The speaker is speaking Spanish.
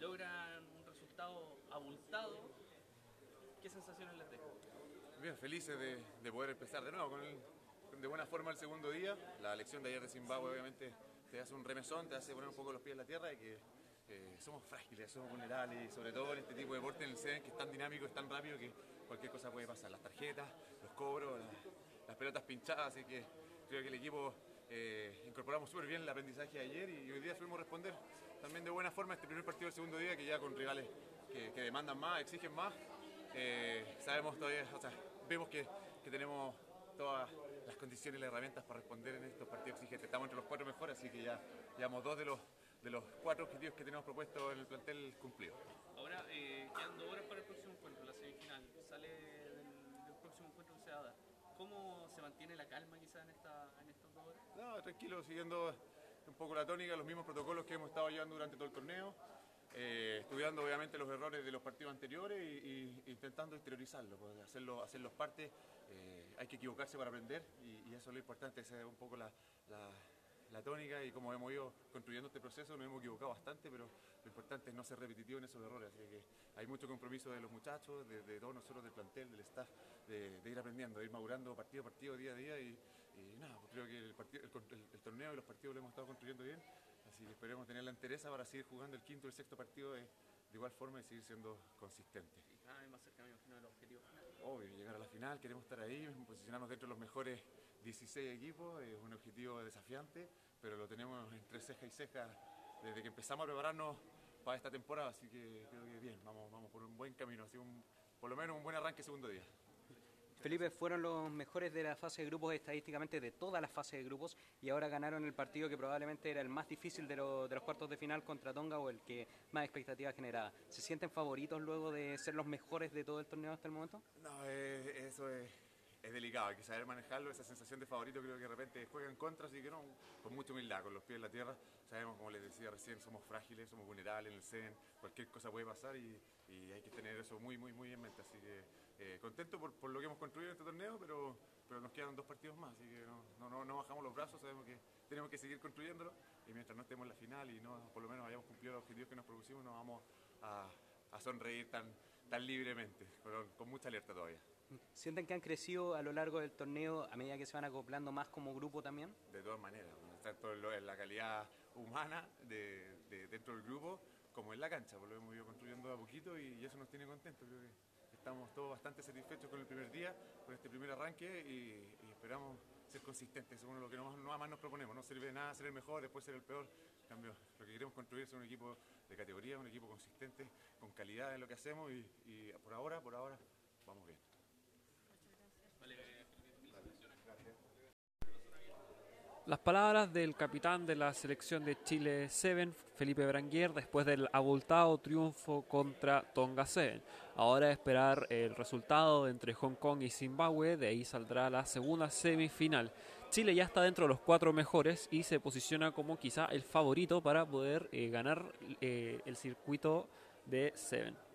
logran un resultado abultado, ¿qué sensaciones les deja? Bien, felices de, de, poder empezar de nuevo con el, de buena forma el segundo día. La elección de ayer de Zimbabue obviamente te hace un remesón, te hace poner un poco los pies en la tierra y que somos frágiles, somos vulnerables, y sobre todo en este tipo de deporte en el CEN que es tan dinámico, es tan rápido que cualquier cosa puede pasar. Las tarjetas, los cobros, las, pelotas pinchadas, así que creo que el equipo eh, incorporamos súper bien el aprendizaje de ayer y hoy día fuimos a responder también de buena forma este primer partido del segundo día que ya con rivales que, que demandan más, exigen más. Eh, sabemos todavía, o sea, vemos que, que tenemos todas las condiciones y las herramientas para responder en estos partidos exigentes. Estamos entre los cuatro mejores, así que ya llevamos dos de los, de los cuatro objetivos que tenemos propuestos en el plantel cumplidos. Ahora, eh, quedan dos horas para el próximo encuentro, la semifinal. Sale del, del próximo encuentro que se va a dar. ¿Cómo se mantiene la calma quizás en, esta, en estas dos horas? No, tranquilo, siguiendo un poco la tónica, los mismos protocolos que hemos estado llevando durante todo el torneo. Eh, estudiando obviamente los errores de los partidos anteriores y intentando exteriorizarlos, pues, hacerlo, hacerlos parte. Eh, hay que equivocarse para aprender y, y, eso es lo importante, esa es un poco la, la, la, tónica y como hemos ido construyendo este proceso nos hemos equivocado bastante, pero lo importante es no ser repetitivo en esos errores. Así que hay mucho compromiso de los muchachos, de, de todos nosotros del plantel, del staff, de, de, ir aprendiendo, de ir madurando partido a partido, día a día y, y nada, pues creo que el, partido, el, el, el torneo y los partidos lo hemos estado construyendo bien. Así que esperemos tener la entereza para seguir jugando el quinto y el sexto partido de, de igual forma y seguir siendo consistentes. Y cada vez más cerca, me imagino, del objetivo final. Obvio, llegar a la final, queremos estar ahí, posicionarnos dentro de los mejores 16 equipos, es un objetivo desafiante, pero lo tenemos entre ceja y ceja desde que empezamos a prepararnos para esta temporada, así que creo que bien, vamos, vamos por un buen camino, así un, por lo menos un buen arranque segundo día. Felipe fueron los mejores de la fase de grupos estadísticamente de todas las fases de grupos y ahora ganaron el partido que probablemente era el más difícil de, lo, de los cuartos de final contra Tonga o el que más expectativas generaba. ¿Se sienten favoritos luego de ser los mejores de todo el torneo hasta el momento? No, eh, eso es, es, delicado, hay que saber manejarlo, esa sensación de favorito creo que de repente juega en contra, así que no, con mucha humildad, con los pies en la tierra, sabemos, como les decía recién, somos frágiles, somos vulnerables en el CEN, cualquier cosa puede pasar y, y hay que tener eso muy, muy, muy en mente, así que eh, contento por, por, lo que hemos construido en este torneo, pero, pero nos quedan dos partidos más, así que no, no, no, bajamos los brazos, sabemos que tenemos que seguir construyéndolo y mientras no estemos en la final y no por lo menos hayamos cumplido los objetivos que nos propusimos, no vamos a, a sonreír tan, tan libremente, con, con mucha alerta todavía. ¿Sienten que han crecido a lo largo del torneo a medida que se van acoplando más como grupo también? De todas maneras, tanto en la calidad humana de, de, dentro del grupo como en la cancha, porque lo hemos ido construyendo a poquito y, y eso nos tiene contentos. Creo que estamos todos bastante satisfechos con el primer día, con este primer arranque y, esperamos ser consistentes, según lo que no, no más nos proponemos. No sirve de nada ser el mejor, después ser el peor. Cambio, lo que queremos construir es un equipo de categoría, un equipo consistente, con calidad en lo que hacemos y por ahora, por ahora, vamos bien. Las palabras del capitán de la selección de Chile 7, Felipe Branguier, después del abultado triunfo contra Tonga 7. Ahora esperar el resultado entre Hong Kong y Zimbabue, de ahí saldrá la segunda semifinal. Chile ya está dentro de los cuatro mejores y se posiciona como quizá el favorito para poder eh, ganar eh, el circuito de 7.